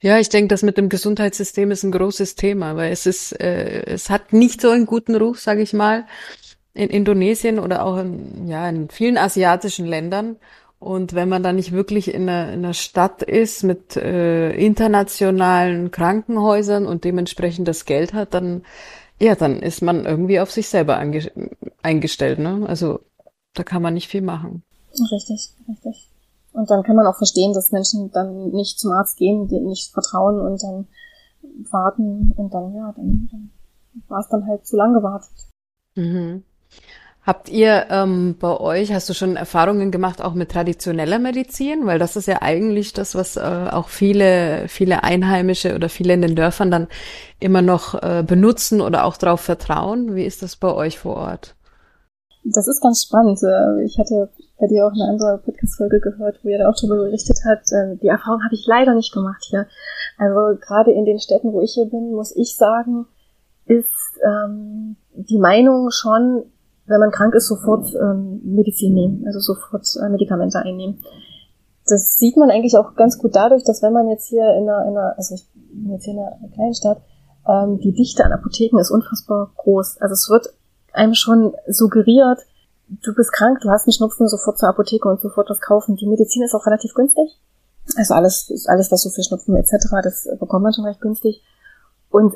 ja, ich denke, das mit dem Gesundheitssystem ist ein großes Thema, weil es ist, äh, es hat nicht so einen guten Ruf, sage ich mal, in Indonesien oder auch in, ja, in vielen asiatischen Ländern. Und wenn man da nicht wirklich in einer, in einer Stadt ist mit äh, internationalen Krankenhäusern und dementsprechend das Geld hat, dann ja, dann ist man irgendwie auf sich selber eingestellt. Ne? Also da kann man nicht viel machen. Richtig, richtig. Und dann kann man auch verstehen, dass Menschen dann nicht zum Arzt gehen, die nicht vertrauen und dann warten und dann, ja, dann, dann war es dann halt zu lang gewartet. Mhm. Habt ihr ähm, bei euch, hast du schon Erfahrungen gemacht auch mit traditioneller Medizin? Weil das ist ja eigentlich das, was äh, auch viele, viele Einheimische oder viele in den Dörfern dann immer noch äh, benutzen oder auch darauf vertrauen. Wie ist das bei euch vor Ort? Das ist ganz spannend. Äh, ich hatte bei dir auch eine andere Podcast-Folge gehört, wo ihr da auch darüber berichtet habt. Ähm, die Erfahrung habe ich leider nicht gemacht hier. Also gerade in den Städten, wo ich hier bin, muss ich sagen, ist ähm, die Meinung schon, wenn man krank ist, sofort ähm, Medizin nehmen, also sofort äh, Medikamente einnehmen. Das sieht man eigentlich auch ganz gut dadurch, dass wenn man jetzt hier in einer, in einer also ich bin jetzt hier in einer kleinen Stadt, ähm, die Dichte an Apotheken ist unfassbar groß. Also es wird einem schon suggeriert, du bist krank, du hast einen Schnupfen, sofort zur Apotheke und sofort was kaufen. Die Medizin ist auch relativ günstig. Also alles, alles was so für Schnupfen etc., das bekommt man schon recht günstig. Und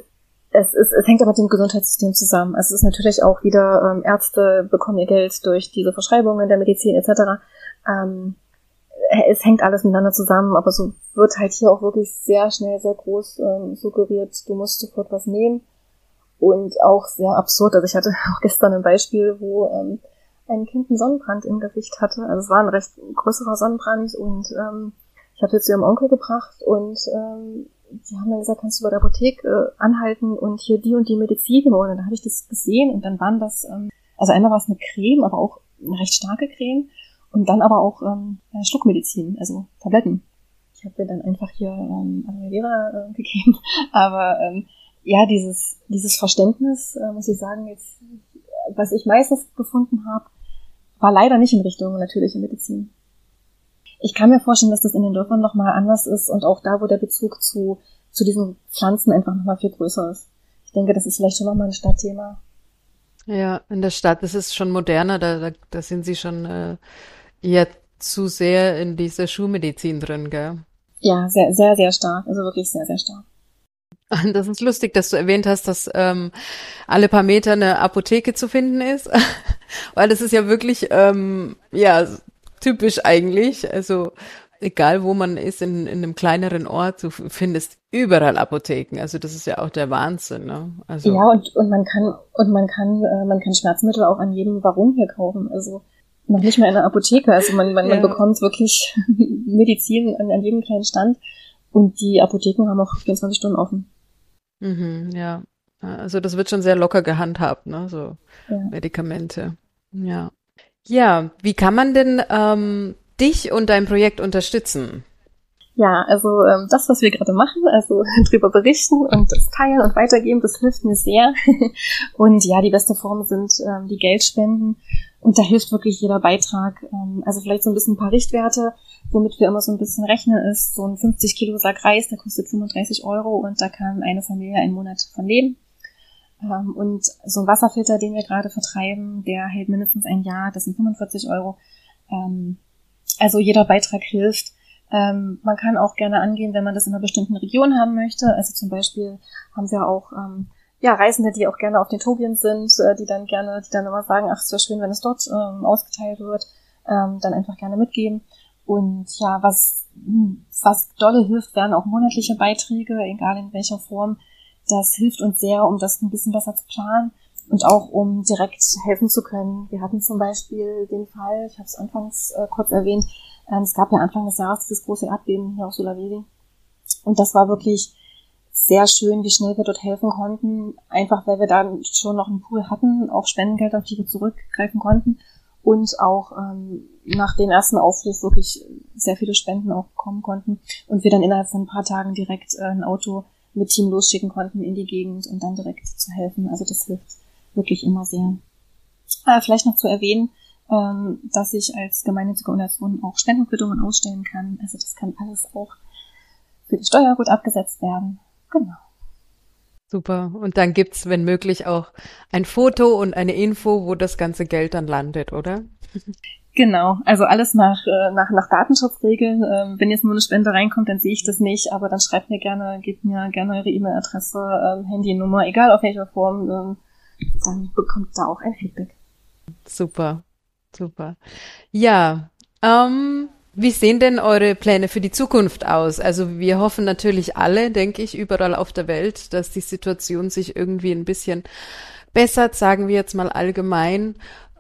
es, ist, es hängt aber mit dem Gesundheitssystem zusammen. Also es ist natürlich auch wieder, ähm, Ärzte bekommen ihr Geld durch diese Verschreibungen der Medizin etc. Ähm, es hängt alles miteinander zusammen, aber so wird halt hier auch wirklich sehr schnell, sehr groß ähm, suggeriert, du musst sofort was nehmen. Und auch sehr absurd. Also ich hatte auch gestern ein Beispiel, wo ähm, ein Kind einen Sonnenbrand im Gesicht hatte. Also es war ein recht größerer Sonnenbrand und ähm, ich habe sie zu ihrem Onkel gebracht und ähm, die haben dann gesagt, kannst du bei der Apotheke äh, anhalten und hier die und die Medizin holen. Und dann habe ich das gesehen und dann waren das, ähm, also einmal war es eine Creme, aber auch eine recht starke Creme und dann aber auch ähm, Schluckmedizin, also Tabletten. Ich habe mir dann einfach hier ähm, Aloe Vera äh, gegeben, aber ähm, ja, dieses, dieses Verständnis, äh, muss ich sagen, jetzt, was ich meistens gefunden habe, war leider nicht in Richtung natürliche Medizin. Ich kann mir vorstellen, dass das in den Dörfern nochmal anders ist und auch da, wo der Bezug zu, zu diesen Pflanzen einfach nochmal viel größer ist. Ich denke, das ist vielleicht schon nochmal ein Stadtthema. Ja, in der Stadt ist es schon moderner, da, da, da sind sie schon äh, eher zu sehr in dieser Schulmedizin drin, gell? Ja, sehr, sehr, sehr stark. Also wirklich sehr, sehr stark. Das ist lustig, dass du erwähnt hast, dass ähm, alle paar Meter eine Apotheke zu finden ist, weil das ist ja wirklich ähm, ja typisch eigentlich. Also egal wo man ist in, in einem kleineren Ort, du findest überall Apotheken. Also das ist ja auch der Wahnsinn. Ne? Also ja und und man kann und man kann äh, man kann Schmerzmittel auch an jedem Warum hier kaufen. Also noch nicht mal in der Apotheke. Also man man, ja. man bekommt wirklich Medizin an, an jedem kleinen Stand und die Apotheken haben auch 24 Stunden offen. Mhm, ja. Also das wird schon sehr locker gehandhabt, ne? So ja. Medikamente. Ja. Ja, wie kann man denn ähm, dich und dein Projekt unterstützen? Ja, also ähm, das, was wir gerade machen, also drüber berichten und das teilen und weitergeben, das hilft mir sehr. und ja, die beste Form sind ähm, die Geldspenden. Und da hilft wirklich jeder Beitrag. Ähm, also vielleicht so ein bisschen ein paar Richtwerte, womit wir immer so ein bisschen rechnen, ist so ein 50 Kilo Sack Reis, der kostet 35 Euro und da kann eine Familie einen Monat von leben. Ähm, und so ein Wasserfilter, den wir gerade vertreiben, der hält mindestens ein Jahr, das sind 45 Euro. Ähm, also jeder Beitrag hilft. Man kann auch gerne angehen, wenn man das in einer bestimmten Region haben möchte. Also zum Beispiel haben wir auch ja, Reisende, die auch gerne auf den Tobien sind, äh, die dann gerne, die dann immer sagen, ach, es wäre schön, wenn es dort ähm, ausgeteilt wird, ähm, dann einfach gerne mitgeben. Und ja, was, hm, was dolle hilft, wären auch monatliche Beiträge, egal in welcher Form. Das hilft uns sehr, um das ein bisschen besser zu planen und auch um direkt helfen zu können. Wir hatten zum Beispiel den Fall, ich habe es anfangs äh, kurz erwähnt, ähm, es gab ja Anfang des Jahres dieses große Erdbeben hier auf Sulawesi. Und das war wirklich sehr schön, wie schnell wir dort helfen konnten. Einfach weil wir dann schon noch einen Pool hatten, auch Spendengeld, auf die wir zurückgreifen konnten. Und auch ähm, nach dem ersten Aufruf wirklich sehr viele Spenden auch bekommen konnten. Und wir dann innerhalb von ein paar Tagen direkt äh, ein Auto mit Team losschicken konnten in die Gegend und dann direkt zu helfen. Also das hilft wirklich immer sehr. Äh, vielleicht noch zu erwähnen, ähm, dass ich als gemeinnützige Organisation auch Spendenquittungen ausstellen kann. Also das kann alles auch für die Steuer gut abgesetzt werden. Genau. Super. Und dann gibt's, wenn möglich, auch ein Foto und eine Info, wo das ganze Geld dann landet, oder? Genau, also alles nach, äh, nach, nach Datenschutzregeln. Ähm, wenn jetzt nur eine Spende reinkommt, dann sehe ich das nicht, aber dann schreibt mir gerne, gebt mir gerne eure E-Mail-Adresse, ähm, Handynummer, egal auf welcher Form, ähm, dann bekommt da auch ein Feedback. Super, super. Ja, ähm, wie sehen denn eure Pläne für die Zukunft aus? Also wir hoffen natürlich alle, denke ich, überall auf der Welt, dass die Situation sich irgendwie ein bisschen bessert, sagen wir jetzt mal allgemein.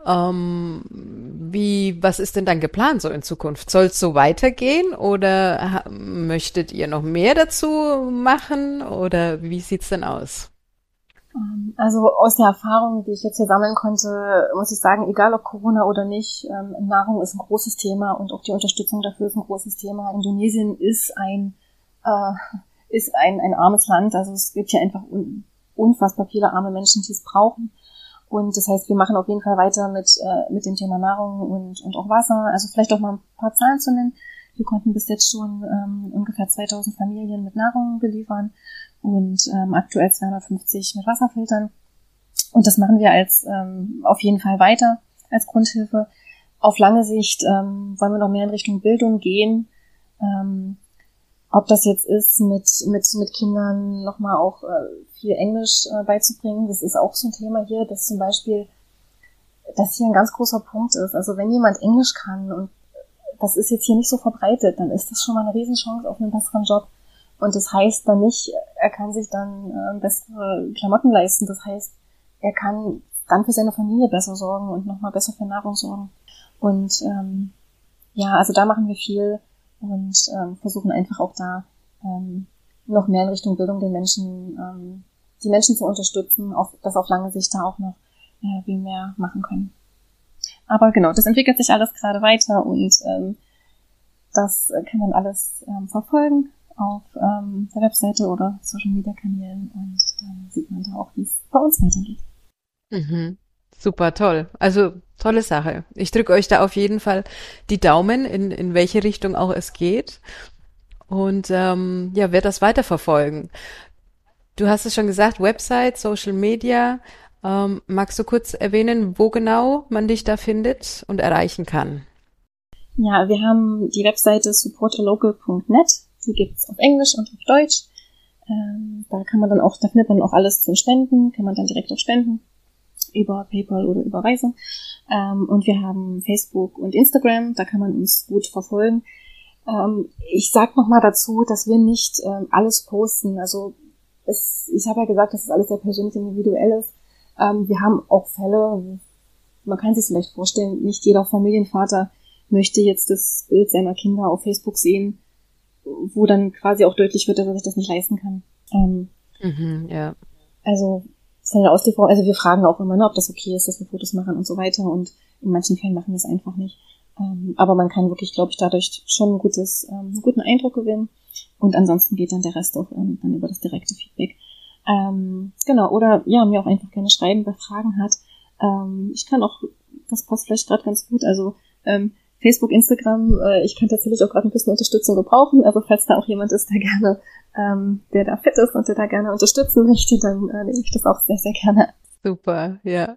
Ähm, wie, was ist denn dann geplant so in Zukunft? Soll es so weitergehen oder möchtet ihr noch mehr dazu machen oder wie sieht's denn aus? Ähm, also aus der Erfahrung, die ich jetzt hier sammeln konnte, muss ich sagen, egal ob Corona oder nicht, ähm, Nahrung ist ein großes Thema und auch die Unterstützung dafür ist ein großes Thema. Indonesien ist ein äh, ist ein, ein armes Land, also es gibt hier einfach un, unfassbar viele arme Menschen, die es brauchen. Und das heißt, wir machen auf jeden Fall weiter mit, äh, mit dem Thema Nahrung und, und auch Wasser. Also vielleicht auch mal ein paar Zahlen zu nennen. Wir konnten bis jetzt schon ähm, ungefähr 2000 Familien mit Nahrung beliefern und ähm, aktuell 250 mit Wasserfiltern. Und das machen wir als ähm, auf jeden Fall weiter als Grundhilfe. Auf lange Sicht ähm, wollen wir noch mehr in Richtung Bildung gehen. Ähm, ob das jetzt ist, mit, mit, mit Kindern nochmal auch äh, viel Englisch äh, beizubringen, das ist auch so ein Thema hier, dass zum Beispiel, das hier ein ganz großer Punkt ist. Also wenn jemand Englisch kann und das ist jetzt hier nicht so verbreitet, dann ist das schon mal eine Riesenchance auf einen besseren Job. Und das heißt dann nicht, er kann sich dann äh, bessere Klamotten leisten. Das heißt, er kann dann für seine Familie besser sorgen und nochmal besser für Nahrung sorgen. Und ähm, ja, also da machen wir viel und ähm, versuchen einfach auch da ähm, noch mehr in Richtung Bildung den Menschen, ähm, die Menschen zu unterstützen, auf, dass auf lange Sicht da auch noch äh, viel mehr machen können. Aber genau, das entwickelt sich alles gerade weiter und ähm, das kann man alles ähm, verfolgen auf ähm, der Webseite oder Social Media Kanälen und dann sieht man da auch, wie es bei uns weitergeht. Mhm. Super, toll. Also tolle Sache. Ich drücke euch da auf jeden Fall die Daumen, in, in welche Richtung auch es geht. Und ähm, ja, werde das weiterverfolgen. Du hast es schon gesagt, Website, Social Media. Ähm, magst du kurz erwähnen, wo genau man dich da findet und erreichen kann? Ja, wir haben die Webseite supportalocal.net die gibt's auf Englisch und auf Deutsch. Ähm, da kann man dann auch, da findet man auch alles zum Spenden, kann man dann direkt auch spenden über PayPal oder Überweisung. Ähm, und wir haben Facebook und Instagram, da kann man uns gut verfolgen. Ähm, ich sag noch mal dazu, dass wir nicht ähm, alles posten. Also es, ich habe ja gesagt, dass es alles sehr persönlich individuell ist. Ähm, wir haben auch Fälle, man kann sich vielleicht vorstellen, nicht jeder Familienvater möchte jetzt das Bild seiner Kinder auf Facebook sehen wo dann quasi auch deutlich wird, dass er sich das nicht leisten kann. Ähm, mhm, ja. Also von der Auslieferung, also wir fragen auch immer, ne, ob das okay ist, dass wir Fotos machen und so weiter. Und in manchen Fällen machen wir es einfach nicht. Ähm, aber man kann wirklich, glaube ich, dadurch schon ein gutes, ähm, einen guten Eindruck gewinnen. Und ansonsten geht dann der Rest auch ähm, dann über das direkte Feedback. Ähm, genau, oder ja, mir auch einfach gerne schreiben, wer Fragen hat. Ähm, ich kann auch, das passt vielleicht gerade ganz gut, also ähm, Facebook, Instagram, äh, ich kann tatsächlich auch gerade ein bisschen Unterstützung gebrauchen. Also falls da auch jemand ist, der gerne, ähm, der da fit ist und der da gerne unterstützen möchte, dann äh, nehme ich das auch sehr, sehr gerne. Super, ja.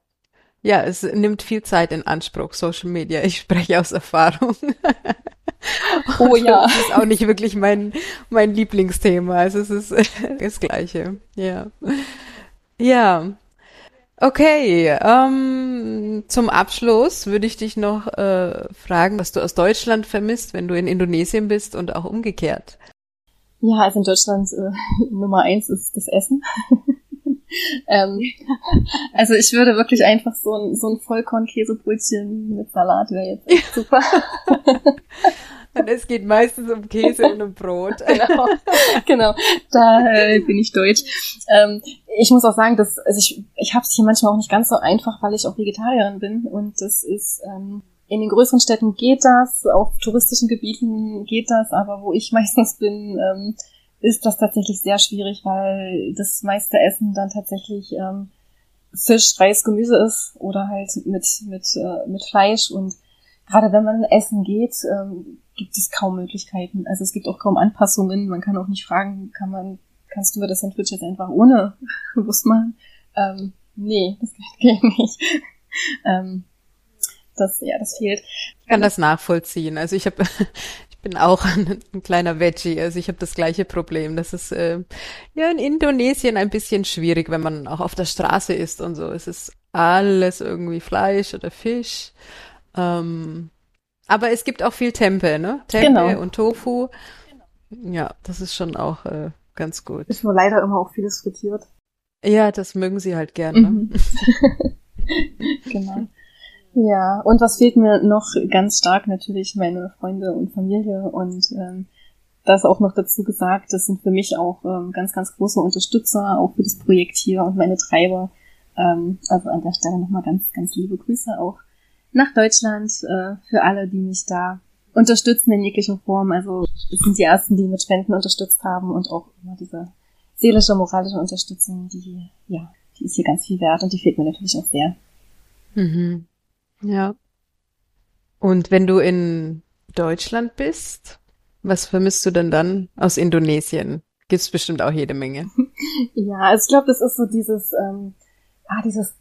Ja, es nimmt viel Zeit in Anspruch, Social Media. Ich spreche aus Erfahrung. Oh ja. Das ist auch nicht wirklich mein, mein Lieblingsthema. Also es ist das Gleiche. Ja. Ja. Okay, ähm, zum Abschluss würde ich dich noch äh, fragen, was du aus Deutschland vermisst, wenn du in Indonesien bist und auch umgekehrt. Ja, also in Deutschland äh, Nummer eins ist das Essen. ähm, also ich würde wirklich einfach so ein, so ein Vollkorn-Käsebrötchen mit Salat wäre jetzt echt super. Und es geht meistens um Käse und um Brot. genau, genau. Da äh, bin ich deutsch. Ähm, ich muss auch sagen, dass also ich, ich habe es hier manchmal auch nicht ganz so einfach, weil ich auch Vegetarierin bin. Und das ist ähm, in den größeren Städten geht das, auf touristischen Gebieten geht das, aber wo ich meistens bin, ähm, ist das tatsächlich sehr schwierig, weil das meiste Essen dann tatsächlich ähm, Fisch, Reis, Gemüse ist oder halt mit mit äh, mit Fleisch und gerade wenn man essen geht, ähm, gibt es kaum Möglichkeiten. Also es gibt auch kaum Anpassungen. Man kann auch nicht fragen, kann man, kannst du mir das Sandwich jetzt einfach ohne Wurst machen? Ähm, nee, das geht nicht. ähm, das, ja, das fehlt. Ich kann das nachvollziehen. Also ich habe, bin auch ein, ein, kleiner Veggie, also ich habe das gleiche Problem. Das ist äh, ja in Indonesien ein bisschen schwierig, wenn man auch auf der Straße ist und so. Es ist alles irgendwie Fleisch oder Fisch. Ähm, aber es gibt auch viel Tempe, ne? Tempe genau. und Tofu. Ja, das ist schon auch äh, ganz gut. Ist nur leider immer auch vieles frittiert. Ja, das mögen sie halt gerne. Mhm. genau. Ja, und was fehlt mir noch ganz stark natürlich meine Freunde und Familie und ähm, das auch noch dazu gesagt, das sind für mich auch ähm, ganz, ganz große Unterstützer, auch für das Projekt hier und meine Treiber. Ähm, also an der Stelle nochmal ganz, ganz liebe Grüße auch nach Deutschland äh, für alle, die mich da unterstützen in jeglicher Form. Also es sind die ersten, die mit Spenden unterstützt haben und auch immer diese seelische, moralische Unterstützung, die, ja, die ist hier ganz viel wert und die fehlt mir natürlich auch sehr. Mhm. Ja. Und wenn du in Deutschland bist, was vermisst du denn dann aus Indonesien? Gibt's bestimmt auch jede Menge. ja, also ich glaube, das ist so dieses, ähm, ah, dieses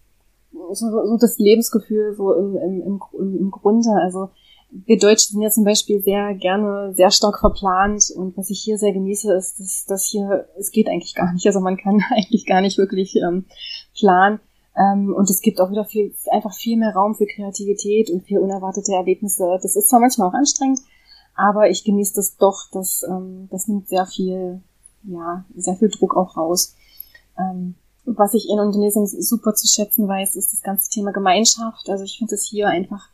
so, so das Lebensgefühl so im, im, im, im Grunde. Also wir Deutschen sind ja zum Beispiel sehr gerne sehr stark verplant und was ich hier sehr genieße, ist, dass das hier, es geht eigentlich gar nicht. Also man kann eigentlich gar nicht wirklich ähm, planen. Ähm, und es gibt auch wieder viel, einfach viel mehr Raum für Kreativität und für unerwartete Erlebnisse. Das ist zwar manchmal auch anstrengend, aber ich genieße das doch. Das, ähm, das nimmt sehr viel, ja, sehr viel Druck auch raus. Ähm, was ich in Indonesien super zu schätzen weiß, ist das ganze Thema Gemeinschaft. Also ich finde es hier einfach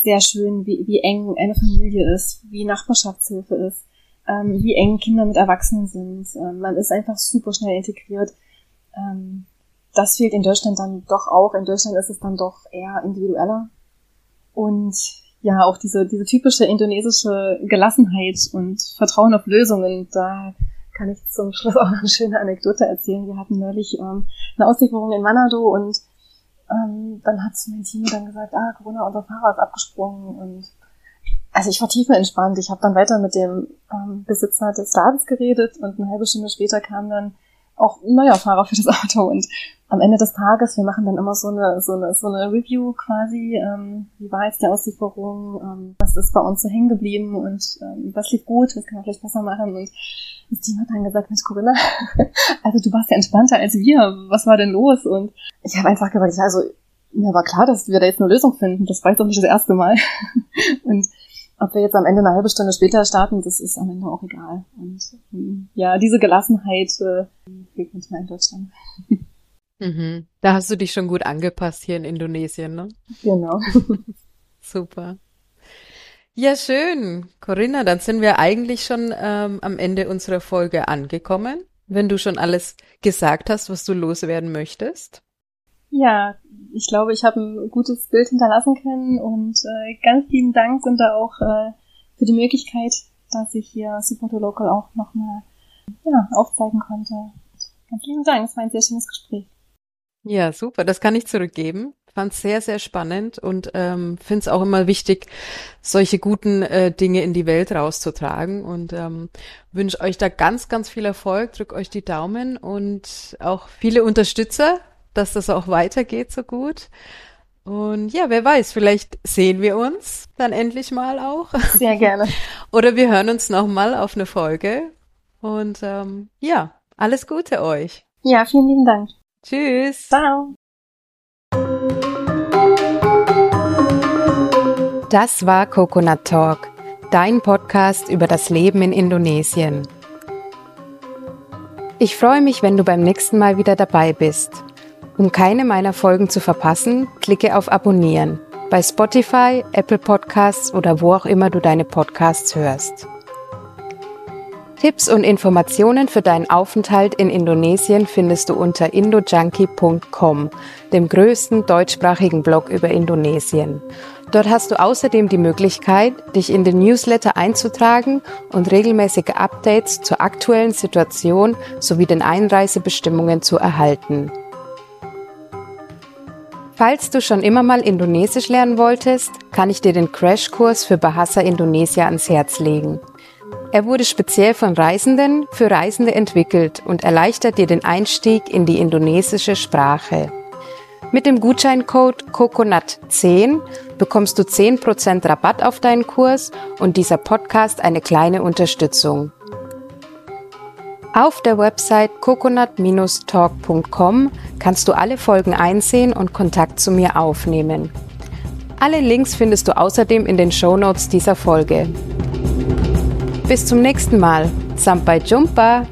sehr schön, wie, wie eng eine Familie ist, wie Nachbarschaftshilfe ist, ähm, wie eng Kinder mit Erwachsenen sind. Ähm, man ist einfach super schnell integriert. Ähm, das fehlt in Deutschland dann doch auch. In Deutschland ist es dann doch eher individueller. Und ja, auch diese, diese typische indonesische Gelassenheit und Vertrauen auf Lösungen, da kann ich zum Schluss auch noch eine schöne Anekdote erzählen. Wir hatten neulich ähm, eine Auslieferung in Manado und ähm, dann hat mein Team dann gesagt, ah, Corona, unser Fahrer ist abgesprungen und also ich war tiefenentspannt. Ich habe dann weiter mit dem ähm, Besitzer des Ladens geredet und eine halbe Stunde später kam dann auch ein neuer Fahrer für das Auto. Und am Ende des Tages, wir machen dann immer so eine, so eine, so eine Review quasi, ähm, wie war jetzt die Auslieferung, ähm, was ist bei uns so hängen geblieben und ähm, was lief gut, was kann man vielleicht besser machen. Und das Team hat dann gesagt, Mensch Corinna, also du warst ja entspannter als wir, was war denn los? Und ich habe einfach gesagt, ja, also mir war klar, dass wir da jetzt eine Lösung finden, das war jetzt auch nicht das erste Mal. Und ob wir jetzt am Ende eine halbe Stunde später starten, das ist am Ende auch egal. Und ähm, ja, diese Gelassenheit äh, fehlt manchmal in Deutschland. Mhm. Da hast du dich schon gut angepasst hier in Indonesien, ne? Genau. Super. Ja, schön. Corinna, dann sind wir eigentlich schon ähm, am Ende unserer Folge angekommen. Wenn du schon alles gesagt hast, was du loswerden möchtest. Ja, ich glaube, ich habe ein gutes Bild hinterlassen können und äh, ganz lieben Dank und da auch äh, für die Möglichkeit, dass ich hier Super Local auch nochmal ja, aufzeigen konnte. Ganz lieben Dank, es war ein sehr schönes Gespräch. Ja, super, das kann ich zurückgeben. Fand sehr, sehr spannend und ähm, finde es auch immer wichtig, solche guten äh, Dinge in die Welt rauszutragen und ähm, wünsche euch da ganz, ganz viel Erfolg, drück euch die Daumen und auch viele Unterstützer, dass das auch weitergeht so gut. Und ja, wer weiß, vielleicht sehen wir uns dann endlich mal auch. Sehr gerne. Oder wir hören uns nochmal auf eine Folge. Und ähm, ja, alles Gute euch. Ja, vielen lieben Dank. Tschüss. Ciao. Das war Coconut Talk, dein Podcast über das Leben in Indonesien. Ich freue mich, wenn du beim nächsten Mal wieder dabei bist. Um keine meiner Folgen zu verpassen, klicke auf Abonnieren bei Spotify, Apple Podcasts oder wo auch immer du deine Podcasts hörst. Tipps und Informationen für deinen Aufenthalt in Indonesien findest du unter indojunkie.com, dem größten deutschsprachigen Blog über Indonesien. Dort hast du außerdem die Möglichkeit, dich in den Newsletter einzutragen und regelmäßige Updates zur aktuellen Situation sowie den Einreisebestimmungen zu erhalten. Falls du schon immer mal Indonesisch lernen wolltest, kann ich dir den Crashkurs für Bahasa Indonesia ans Herz legen. Er wurde speziell von Reisenden für Reisende entwickelt und erleichtert dir den Einstieg in die indonesische Sprache. Mit dem Gutscheincode COCONUT10 bekommst du 10% Rabatt auf deinen Kurs und dieser Podcast eine kleine Unterstützung. Auf der Website coconut-talk.com kannst du alle Folgen einsehen und Kontakt zu mir aufnehmen. Alle Links findest du außerdem in den Shownotes dieser Folge. Bis zum nächsten Mal. Sampai Jumpa!